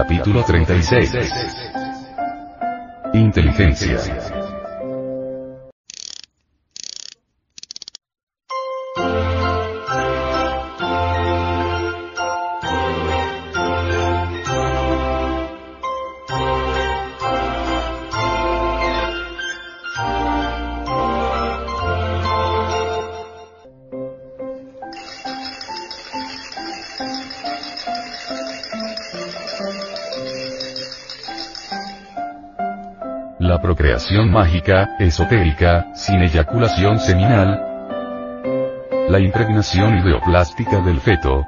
Capítulo 36. Inteligencia. Procreación mágica, esotérica, sin eyaculación seminal. La impregnación ideoplástica del feto.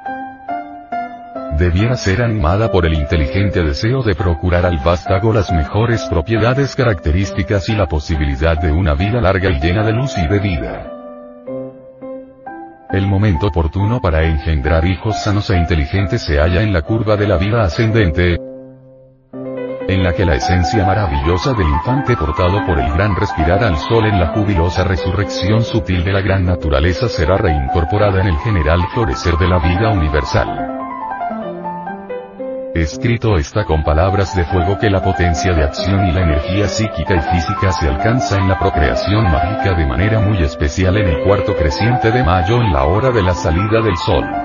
Debiera ser animada por el inteligente deseo de procurar al vástago las mejores propiedades características y la posibilidad de una vida larga y llena de luz y de vida. El momento oportuno para engendrar hijos sanos e inteligentes se halla en la curva de la vida ascendente, en la que la esencia maravillosa del infante portado por el gran respirar al sol en la jubilosa resurrección sutil de la gran naturaleza será reincorporada en el general florecer de la vida universal. Escrito está con palabras de fuego que la potencia de acción y la energía psíquica y física se alcanza en la procreación mágica de manera muy especial en el cuarto creciente de mayo en la hora de la salida del sol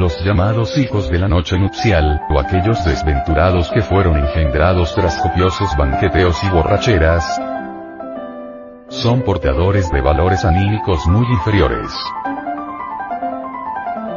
los llamados hijos de la noche nupcial, o aquellos desventurados que fueron engendrados tras copiosos banqueteos y borracheras, son portadores de valores anímicos muy inferiores.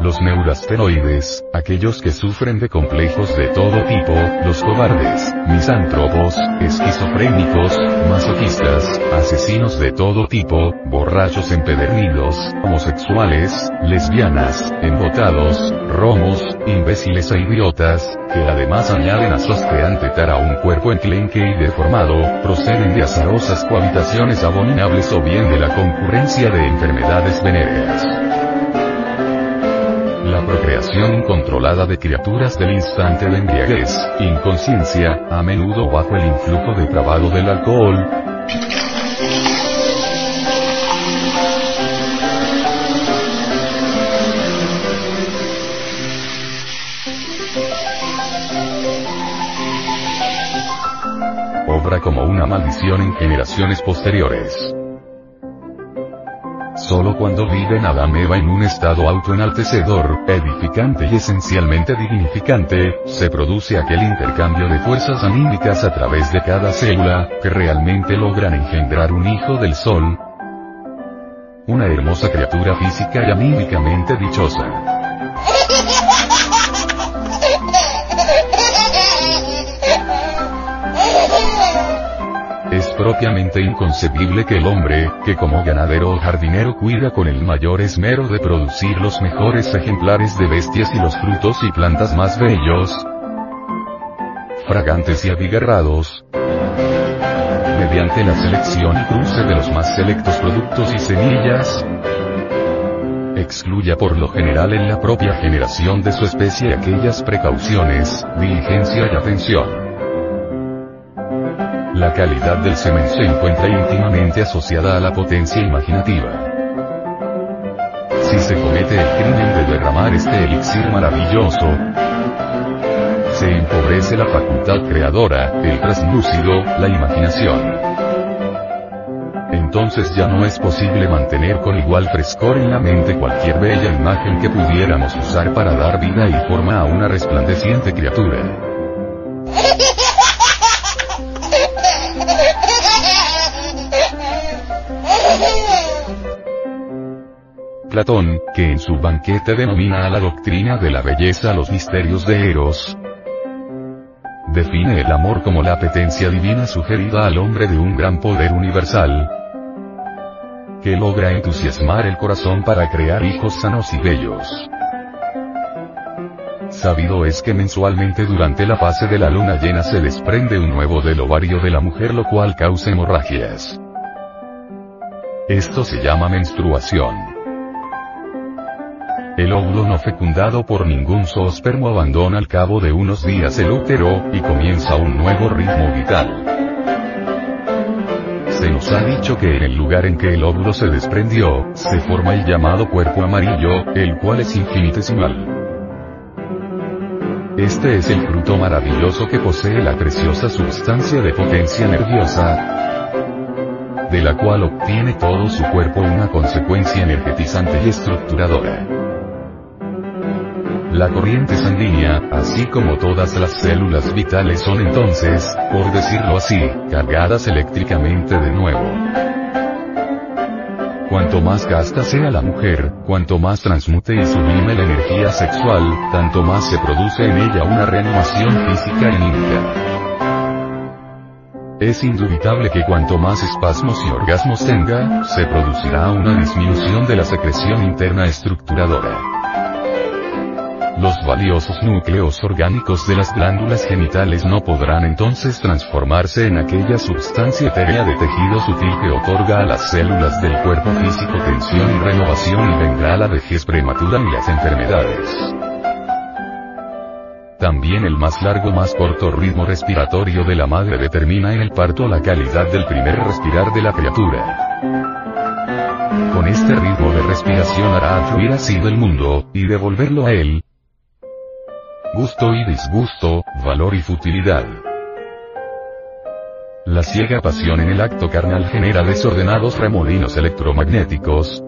Los neurasteroides, aquellos que sufren de complejos de todo tipo, los cobardes, misántropos, esquizofrénicos, masoquistas, asesinos de todo tipo, borrachos empedernidos, homosexuales, lesbianas, embotados, romos, imbéciles e idiotas, que además añaden a su tetar a un cuerpo enclenque y deformado, proceden de azarosas cohabitaciones abominables o bien de la concurrencia de enfermedades venéreas la procreación incontrolada de criaturas del instante de embriaguez, inconsciencia, a menudo bajo el influjo depravado del alcohol. Obra como una maldición en generaciones posteriores. Solo cuando viven Adán Eva en un estado autoenaltecedor, edificante y esencialmente dignificante, se produce aquel intercambio de fuerzas anímicas a través de cada célula, que realmente logran engendrar un hijo del sol, una hermosa criatura física y anímicamente dichosa. Propiamente inconcebible que el hombre, que como ganadero o jardinero cuida con el mayor esmero de producir los mejores ejemplares de bestias y los frutos y plantas más bellos, fragantes y abigarrados, mediante la selección y cruce de los más selectos productos y semillas, excluya por lo general en la propia generación de su especie aquellas precauciones, diligencia y atención la calidad del semen se encuentra íntimamente asociada a la potencia imaginativa. Si se comete el crimen de derramar este elixir maravilloso, se empobrece la facultad creadora, el traslúcido, la imaginación. Entonces ya no es posible mantener con igual frescor en la mente cualquier bella imagen que pudiéramos usar para dar vida y forma a una resplandeciente criatura. Platón, que en su banquete denomina a la doctrina de la belleza los misterios de Eros, define el amor como la apetencia divina sugerida al hombre de un gran poder universal, que logra entusiasmar el corazón para crear hijos sanos y bellos. Sabido es que mensualmente durante la fase de la luna llena se desprende un nuevo del ovario de la mujer lo cual causa hemorragias. Esto se llama menstruación. El óvulo no fecundado por ningún zoospermo abandona al cabo de unos días el útero, y comienza un nuevo ritmo vital. Se nos ha dicho que en el lugar en que el óvulo se desprendió, se forma el llamado cuerpo amarillo, el cual es infinitesimal. Este es el fruto maravilloso que posee la preciosa sustancia de potencia nerviosa, de la cual obtiene todo su cuerpo una consecuencia energetizante y estructuradora. La corriente sanguínea, así como todas las células vitales son entonces, por decirlo así, cargadas eléctricamente de nuevo. Cuanto más casta sea la mujer, cuanto más transmute y sublime la energía sexual, tanto más se produce en ella una reanimación física anímica. Es indubitable que cuanto más espasmos y orgasmos tenga, se producirá una disminución de la secreción interna estructuradora. Los valiosos núcleos orgánicos de las glándulas genitales no podrán entonces transformarse en aquella sustancia etérea de tejido sutil que otorga a las células del cuerpo físico tensión y renovación y vendrá la vejez prematura y las enfermedades. También el más largo más corto ritmo respiratorio de la madre determina en el parto la calidad del primer respirar de la criatura. Con este ritmo de respiración hará fluir así del mundo, y devolverlo a él. Gusto y disgusto, valor y futilidad. La ciega pasión en el acto carnal genera desordenados remolinos electromagnéticos,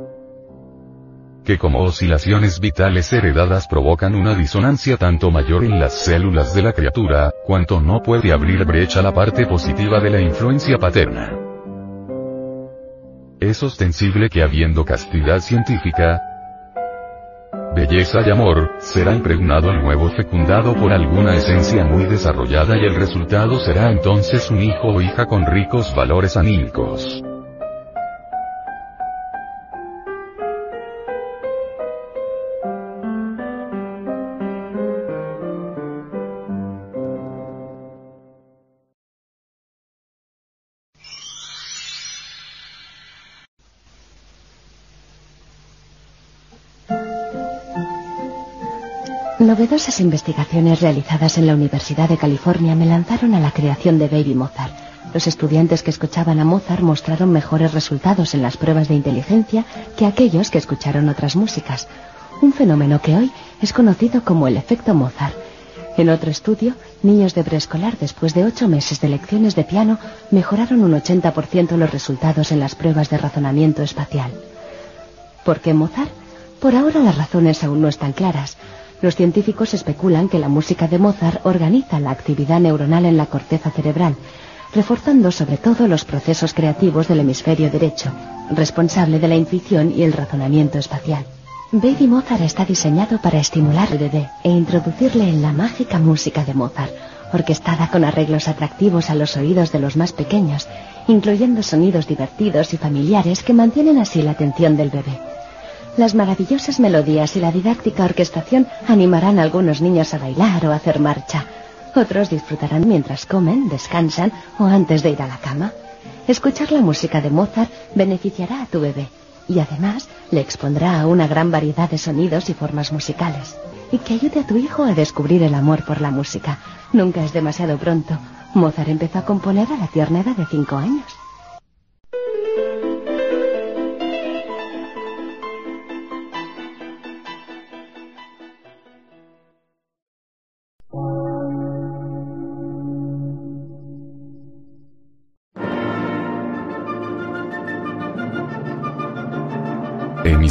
que como oscilaciones vitales heredadas provocan una disonancia tanto mayor en las células de la criatura, cuanto no puede abrir brecha la parte positiva de la influencia paterna. Es ostensible que habiendo castidad científica, belleza y amor, será impregnado el nuevo fecundado por alguna esencia muy desarrollada y el resultado será entonces un hijo o hija con ricos valores anímicos. Novedosas investigaciones realizadas en la Universidad de California me lanzaron a la creación de Baby Mozart. Los estudiantes que escuchaban a Mozart mostraron mejores resultados en las pruebas de inteligencia que aquellos que escucharon otras músicas, un fenómeno que hoy es conocido como el efecto Mozart. En otro estudio, niños de preescolar después de ocho meses de lecciones de piano mejoraron un 80% los resultados en las pruebas de razonamiento espacial. ¿Por qué Mozart? Por ahora las razones aún no están claras. Los científicos especulan que la música de Mozart organiza la actividad neuronal en la corteza cerebral, reforzando sobre todo los procesos creativos del hemisferio derecho, responsable de la intuición y el razonamiento espacial. Baby Mozart está diseñado para estimular al bebé e introducirle en la mágica música de Mozart, orquestada con arreglos atractivos a los oídos de los más pequeños, incluyendo sonidos divertidos y familiares que mantienen así la atención del bebé. Las maravillosas melodías y la didáctica orquestación animarán a algunos niños a bailar o a hacer marcha. Otros disfrutarán mientras comen, descansan o antes de ir a la cama. Escuchar la música de Mozart beneficiará a tu bebé y además le expondrá a una gran variedad de sonidos y formas musicales. Y que ayude a tu hijo a descubrir el amor por la música. Nunca es demasiado pronto. Mozart empezó a componer a la tierna edad de cinco años.